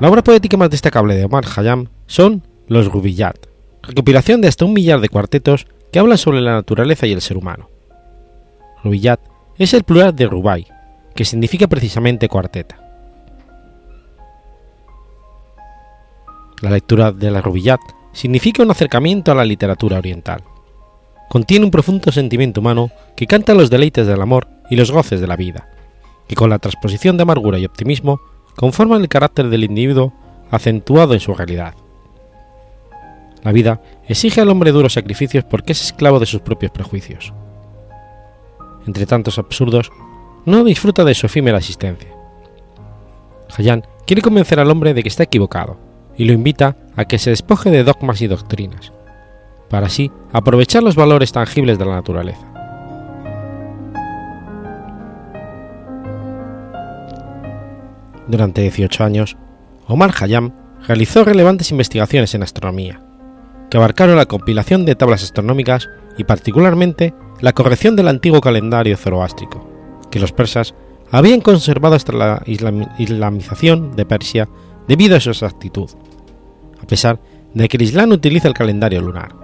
La obra poética más destacable de Omar Hayam son Los Rubillat, recopilación de hasta un millar de cuartetos que hablan sobre la naturaleza y el ser humano. Rubillat es el plural de Rubai, que significa precisamente cuarteta. La lectura de la Rubillat significa un acercamiento a la literatura oriental. Contiene un profundo sentimiento humano que canta los deleites del amor y los goces de la vida, que con la transposición de amargura y optimismo conforman el carácter del individuo acentuado en su realidad. La vida exige al hombre duros sacrificios porque es esclavo de sus propios prejuicios entre tantos absurdos, no disfruta de su efímera existencia. Hayan quiere convencer al hombre de que está equivocado y lo invita a que se despoje de dogmas y doctrinas, para así aprovechar los valores tangibles de la naturaleza. Durante 18 años, Omar Hayam realizó relevantes investigaciones en astronomía, que abarcaron la compilación de tablas astronómicas y particularmente la corrección del antiguo calendario zoroástrico, que los persas habían conservado hasta la islamización de Persia debido a su exactitud, a pesar de que el Islam utiliza el calendario lunar.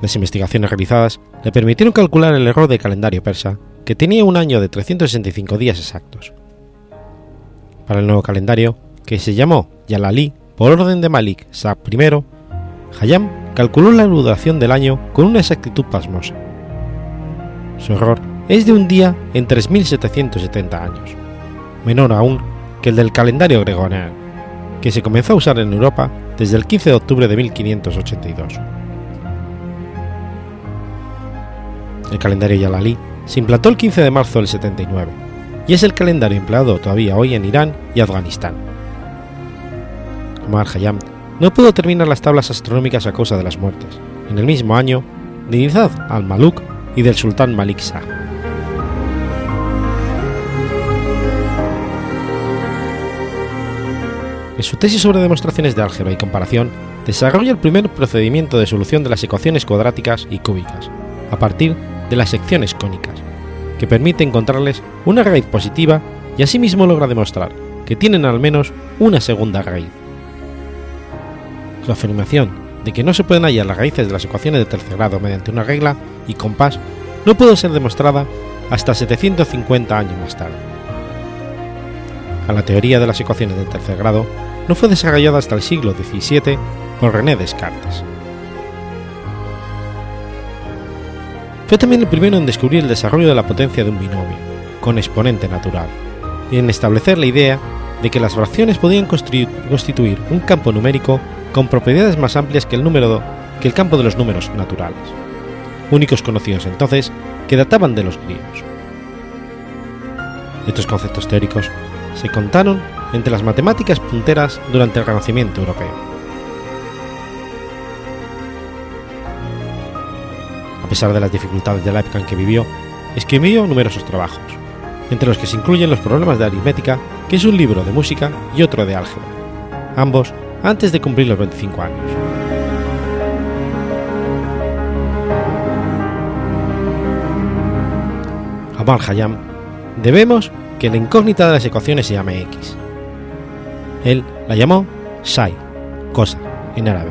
Las investigaciones realizadas le permitieron calcular el error del calendario persa, que tenía un año de 365 días exactos. Para el nuevo calendario, que se llamó Yalali por orden de Malik Shah I, Hayam calculó la duración del año con una exactitud pasmosa. Su error es de un día en 3.770 años, menor aún que el del calendario gregoriano, que se comenzó a usar en Europa desde el 15 de octubre de 1582. El calendario Yalali se implantó el 15 de marzo del 79 y es el calendario empleado todavía hoy en Irán y Afganistán. Omar Khayyam no pudo terminar las tablas astronómicas a causa de las muertes, en el mismo año, de Nizad al-Maluk y del sultán Malik Shah. En su tesis sobre demostraciones de álgebra y comparación, desarrolla el primer procedimiento de solución de las ecuaciones cuadráticas y cúbicas, a partir de las secciones cónicas, que permite encontrarles una raíz positiva y asimismo logra demostrar que tienen al menos una segunda raíz. La afirmación de que no se pueden hallar las raíces de las ecuaciones de tercer grado mediante una regla y compás no pudo ser demostrada hasta 750 años más tarde. A la teoría de las ecuaciones de tercer grado no fue desarrollada hasta el siglo XVII por René Descartes. Fue también el primero en descubrir el desarrollo de la potencia de un binomio, con exponente natural, y en establecer la idea de que las fracciones podían constituir un campo numérico con propiedades más amplias que el, número, que el campo de los números naturales, únicos conocidos entonces que databan de los griegos. Estos conceptos teóricos se contaron entre las matemáticas punteras durante el Renacimiento europeo. A pesar de las dificultades de la época en que vivió, escribió numerosos trabajos, entre los que se incluyen los problemas de aritmética, que es un libro de música y otro de álgebra, ambos antes de cumplir los 25 años. A Mal Hayam debemos que la incógnita de las ecuaciones se llame X. Él la llamó Sai, cosa, en árabe.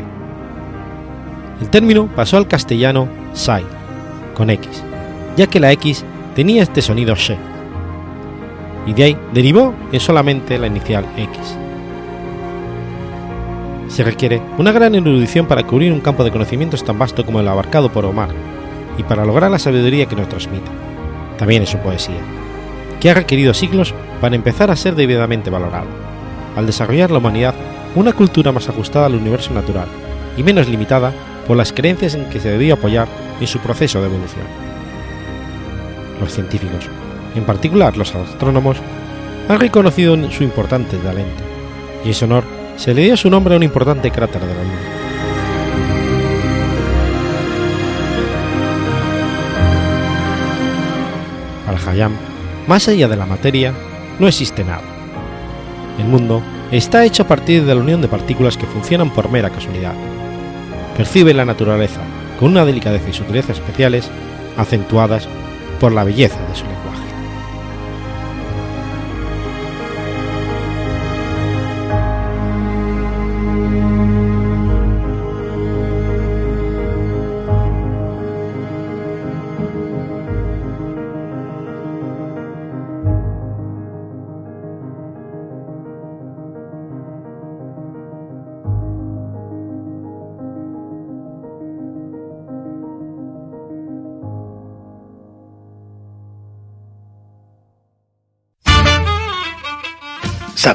El término pasó al castellano Sai, con X, ya que la X tenía este sonido She, y de ahí derivó en solamente la inicial X. Se requiere una gran erudición para cubrir un campo de conocimientos tan vasto como el abarcado por Omar, y para lograr la sabiduría que nos transmite, también en su poesía, que ha requerido siglos para empezar a ser debidamente valorado, al desarrollar la humanidad una cultura más ajustada al universo natural y menos limitada por las creencias en que se debía apoyar en su proceso de evolución. Los científicos, en particular los astrónomos, han reconocido su importante talento, y en su honor se le dio su nombre a un importante cráter de la Luna. Al Hayam, más allá de la materia, no existe nada. El mundo está hecho a partir de la unión de partículas que funcionan por mera casualidad. Percibe la naturaleza con una delicadeza y sutileza especiales, acentuadas por la belleza de su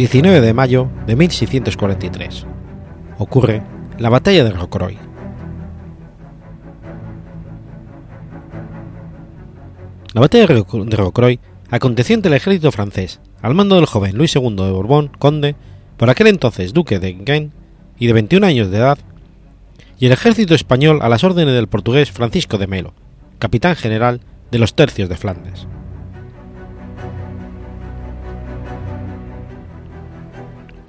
19 de mayo de 1643. Ocurre la batalla de Rocroi. La batalla de Rocroi aconteció entre el ejército francés, al mando del joven Luis II de Borbón, conde, por aquel entonces duque de Enghien y de 21 años de edad, y el ejército español a las órdenes del portugués Francisco de Melo, capitán general de los tercios de Flandes.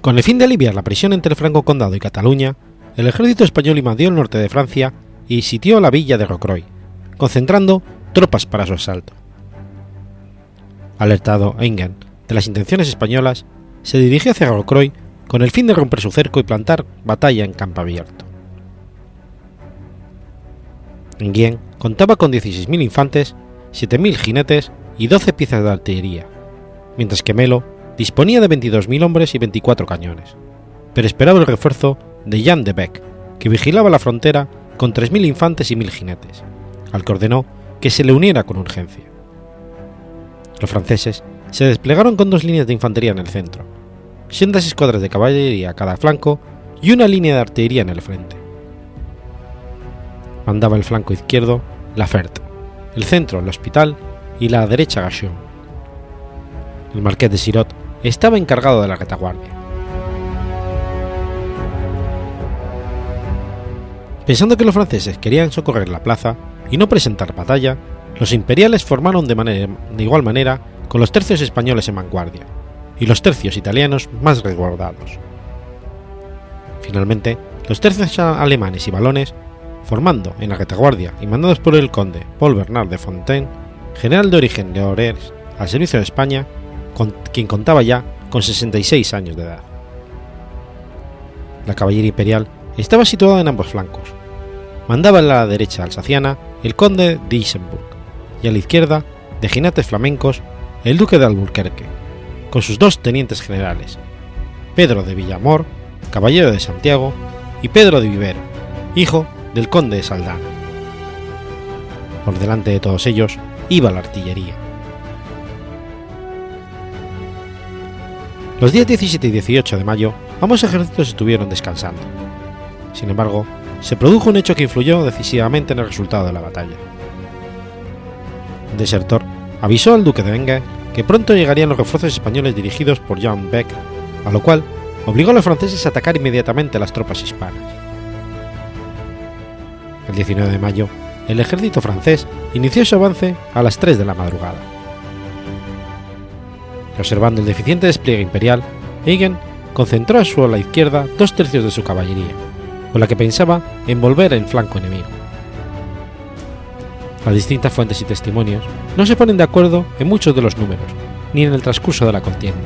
Con el fin de aliviar la presión entre el Franco Condado y Cataluña, el ejército español invadió el norte de Francia y sitió la villa de Rocroi, concentrando tropas para su asalto. Alertado Engen de las intenciones españolas, se dirigió hacia Rocroi con el fin de romper su cerco y plantar batalla en campo abierto. Nguyen contaba con 16.000 infantes, 7.000 jinetes y 12 piezas de artillería, mientras que Melo disponía de 22.000 hombres y 24 cañones, pero esperaba el refuerzo de Jan de Beck, que vigilaba la frontera con 3.000 infantes y 1.000 jinetes, al que ordenó que se le uniera con urgencia. Los franceses se desplegaron con dos líneas de infantería en el centro, sendas escuadras de caballería a cada flanco y una línea de artillería en el frente. Mandaba el flanco izquierdo la Fert, el centro el hospital y la derecha Gachon. El marqués de Sirot estaba encargado de la retaguardia. Pensando que los franceses querían socorrer la plaza y no presentar batalla, los imperiales formaron de, manera, de igual manera con los tercios españoles en vanguardia y los tercios italianos más resguardados. Finalmente, los tercios alemanes y balones, formando en la retaguardia y mandados por el conde Paul Bernard de Fontaine, general de origen de Orers al servicio de España, quien contaba ya con 66 años de edad. La caballería imperial estaba situada en ambos flancos. Mandaba a la derecha alsaciana el conde de Isenburg y a la izquierda, de jinetes flamencos, el duque de Alburquerque, con sus dos tenientes generales, Pedro de Villamor, caballero de Santiago, y Pedro de Vivero, hijo del conde de Saldana. Por delante de todos ellos iba la artillería. Los días 17 y 18 de mayo, ambos ejércitos estuvieron descansando. Sin embargo, se produjo un hecho que influyó decisivamente en el resultado de la batalla. Desertor avisó al duque de Enga que pronto llegarían los refuerzos españoles dirigidos por Jean Beck, a lo cual obligó a los franceses a atacar inmediatamente a las tropas hispanas. El 19 de mayo, el ejército francés inició su avance a las 3 de la madrugada. Observando el deficiente despliegue imperial, Eigen concentró a su ala izquierda dos tercios de su caballería, con la que pensaba envolver el flanco enemigo. Las distintas fuentes y testimonios no se ponen de acuerdo en muchos de los números, ni en el transcurso de la contienda,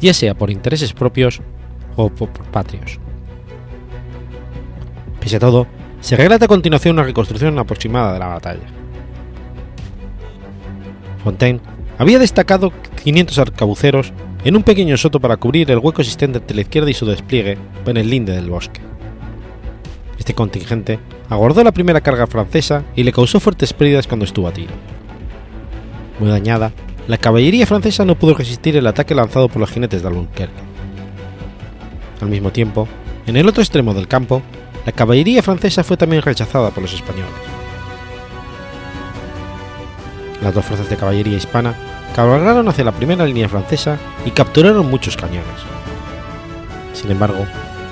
ya sea por intereses propios o por patrios. Pese a todo, se relata a continuación una reconstrucción aproximada de la batalla. Fontaine había destacado 500 arcabuceros en un pequeño soto para cubrir el hueco existente entre la izquierda y su despliegue en el linde del bosque. Este contingente aguardó la primera carga francesa y le causó fuertes pérdidas cuando estuvo a tiro. Muy dañada, la caballería francesa no pudo resistir el ataque lanzado por los jinetes de Albuquerque. Al mismo tiempo, en el otro extremo del campo, la caballería francesa fue también rechazada por los españoles. Las dos fuerzas de caballería hispana cabalgaron hacia la primera línea francesa y capturaron muchos cañones. Sin embargo,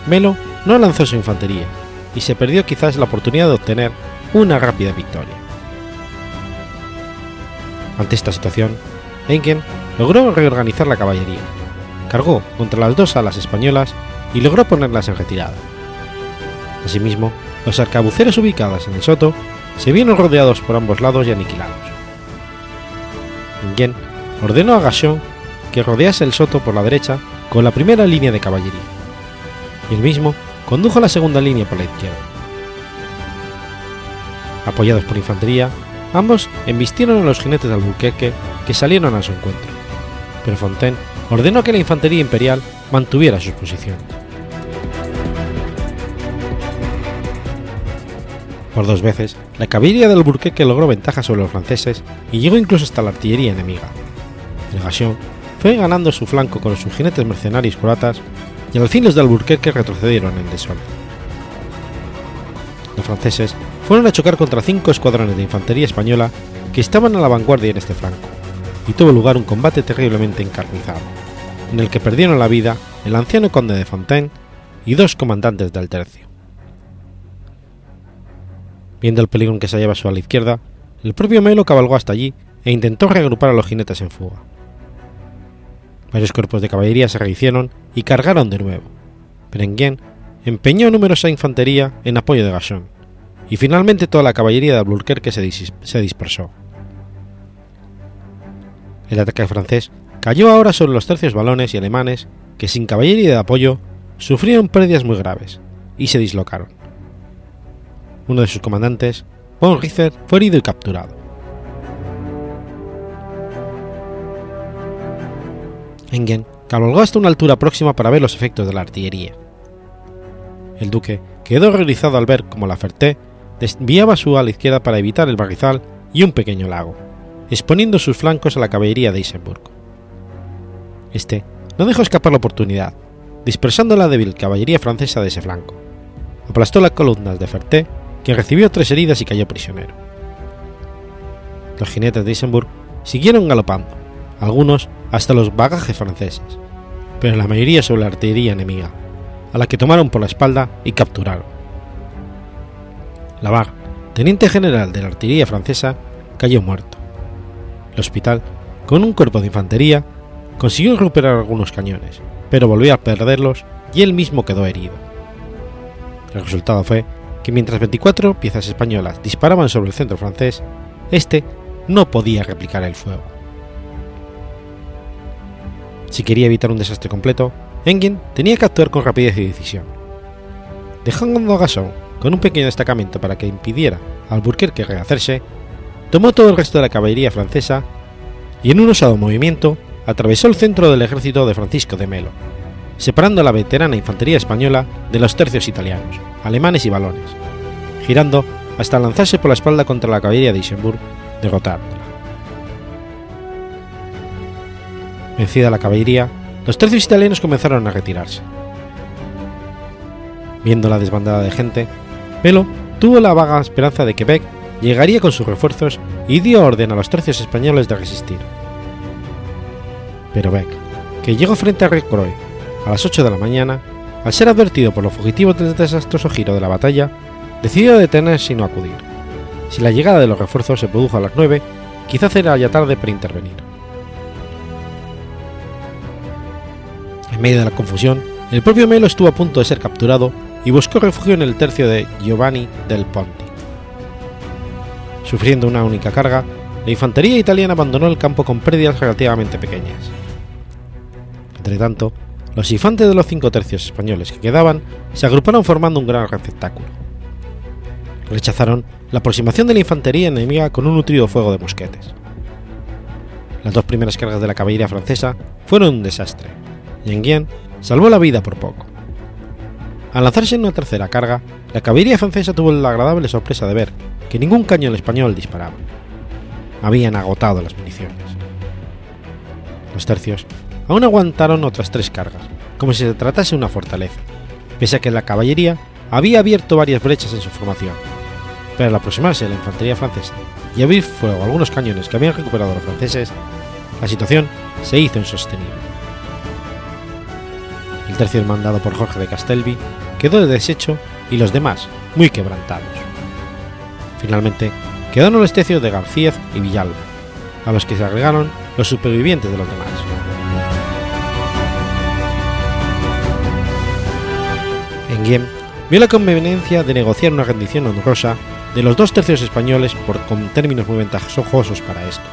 Melo no lanzó su infantería y se perdió quizás la oportunidad de obtener una rápida victoria. Ante esta situación, Engen logró reorganizar la caballería, cargó contra las dos alas españolas y logró ponerlas en retirada. Asimismo, los arcabuceros ubicados en el soto se vieron rodeados por ambos lados y aniquilados. Engen ordenó a Gachon que rodease el soto por la derecha con la primera línea de caballería, y el mismo condujo la segunda línea por la izquierda. Apoyados por infantería, ambos embistieron a los jinetes de Albuquerque que salieron a su encuentro, pero Fontaine ordenó que la infantería imperial mantuviera sus posiciones. Por dos veces, la caballería de Albuquerque logró ventaja sobre los franceses y llegó incluso hasta la artillería enemiga. Fue ganando su flanco con sus jinetes mercenarios croatas y al fin los de Albuquerque retrocedieron en desorden. Los franceses fueron a chocar contra cinco escuadrones de infantería española que estaban a la vanguardia en este flanco, y tuvo lugar un combate terriblemente encarnizado, en el que perdieron la vida el anciano conde de Fontaine y dos comandantes del tercio. Viendo el peligro en que se hallaba su ala izquierda, el propio Melo cabalgó hasta allí e intentó reagrupar a los jinetes en fuga. Varios cuerpos de caballería se rehicieron y cargaron de nuevo. Berenguer empeñó numerosa infantería en apoyo de Gachon, y finalmente toda la caballería de Albuquerque se, se dispersó. El ataque francés cayó ahora sobre los tercios balones y alemanes que sin caballería de apoyo sufrieron pérdidas muy graves y se dislocaron. Uno de sus comandantes, von Ritter, fue herido y capturado. Engen cabalgó hasta una altura próxima para ver los efectos de la artillería. El duque quedó horrorizado al ver cómo la Ferté desviaba su ala izquierda para evitar el barrizal y un pequeño lago, exponiendo sus flancos a la caballería de Eisenburg. Este no dejó escapar la oportunidad, dispersando la débil caballería francesa de ese flanco. Aplastó las columnas de Ferté, quien recibió tres heridas y cayó prisionero. Los jinetes de Eisenburg siguieron galopando, algunos hasta los bagajes franceses, pero la mayoría sobre la artillería enemiga, a la que tomaron por la espalda y capturaron. Lavar, teniente general de la artillería francesa, cayó muerto. El hospital, con un cuerpo de infantería, consiguió recuperar algunos cañones, pero volvió a perderlos y él mismo quedó herido. El resultado fue que mientras 24 piezas españolas disparaban sobre el centro francés, este no podía replicar el fuego. Si quería evitar un desastre completo, Enghien tenía que actuar con rapidez y decisión. Dejando a Gasson con un pequeño destacamento para que impidiera al Alburquerque rehacerse, tomó todo el resto de la caballería francesa y en un osado movimiento atravesó el centro del ejército de Francisco de Melo, separando a la veterana infantería española de los tercios italianos, alemanes y balones, girando hasta lanzarse por la espalda contra la caballería de Isenburg, derrotándola. Vencida la caballería, los tercios italianos comenzaron a retirarse. Viendo la desbandada de gente, Melo tuvo la vaga esperanza de que Beck llegaría con sus refuerzos y dio orden a los tercios españoles de resistir. Pero Beck, que llegó frente a Recroy a las 8 de la mañana, al ser advertido por los fugitivos del desastroso giro de la batalla, decidió detenerse y no acudir. Si la llegada de los refuerzos se produjo a las 9, quizás era ya tarde para intervenir. Medio de la confusión, el propio Melo estuvo a punto de ser capturado y buscó refugio en el tercio de Giovanni del Ponti. Sufriendo una única carga, la infantería italiana abandonó el campo con pérdidas relativamente pequeñas. Entretanto, los infantes de los cinco tercios españoles que quedaban se agruparon formando un gran receptáculo. Rechazaron la aproximación de la infantería enemiga con un nutrido fuego de mosquetes. Las dos primeras cargas de la caballería francesa fueron un desastre, y Enghien salvó la vida por poco. Al lanzarse en una tercera carga, la caballería francesa tuvo la agradable sorpresa de ver que ningún cañón español disparaba. Habían agotado las municiones. Los tercios aún aguantaron otras tres cargas, como si se tratase de una fortaleza, pese a que la caballería había abierto varias brechas en su formación. Pero al aproximarse la infantería francesa y abrir fuego a algunos cañones que habían recuperado los franceses, la situación se hizo insostenible. Tercio mandado por Jorge de Castelvi quedó deshecho y los demás muy quebrantados. Finalmente, quedaron los tercios de García y Villalba, a los que se agregaron los supervivientes de los demás. Enghien vio la conveniencia de negociar una rendición honrosa de los dos tercios españoles por, con términos muy ventajosos para estos,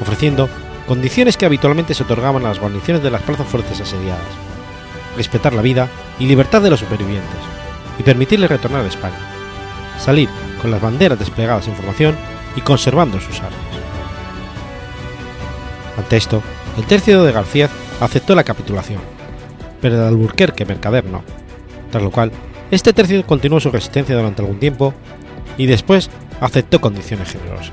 ofreciendo condiciones que habitualmente se otorgaban a las guarniciones de las plazas fuertes asediadas, respetar la vida y libertad de los supervivientes, y permitirles retornar a España, salir con las banderas desplegadas en formación y conservando sus armas. Ante esto, el tercio de García aceptó la capitulación, pero el Alburquerque Mercader no, tras lo cual este tercio continuó su resistencia durante algún tiempo y después aceptó condiciones generosas.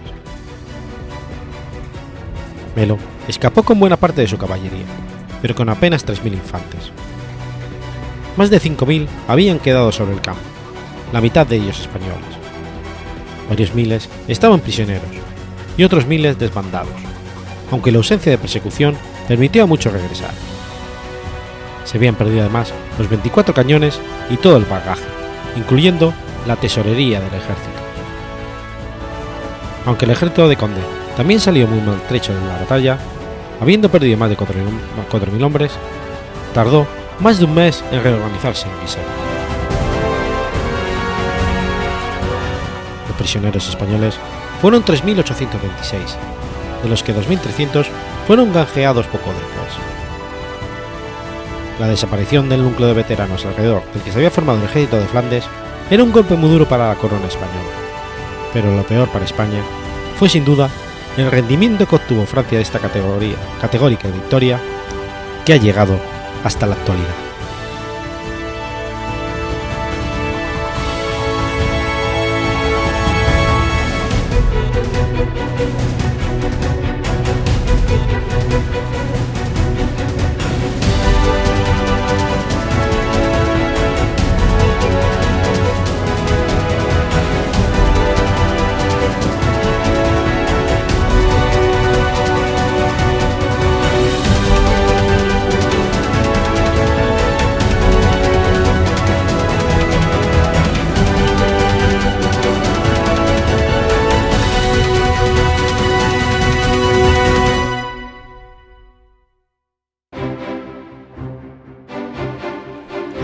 Melo escapó con buena parte de su caballería, pero con apenas 3.000 infantes. Más de 5.000 habían quedado sobre el campo, la mitad de ellos españoles. Varios miles estaban prisioneros y otros miles desbandados, aunque la ausencia de persecución permitió a muchos regresar. Se habían perdido además los 24 cañones y todo el bagaje, incluyendo la tesorería del ejército. Aunque el ejército de Conde también salió muy maltrecho de la batalla, habiendo perdido más de 4.000 hombres, tardó más de un mes en reorganizarse en Guisel. Los prisioneros españoles fueron 3.826, de los que 2.300 fueron ganjeados poco después. la desaparición del núcleo de veteranos alrededor del que se había formado el ejército de Flandes era un golpe muy duro para la corona española. Pero lo peor para España fue sin duda el rendimiento que obtuvo Francia de esta categoría, categórica victoria que ha llegado hasta la actualidad.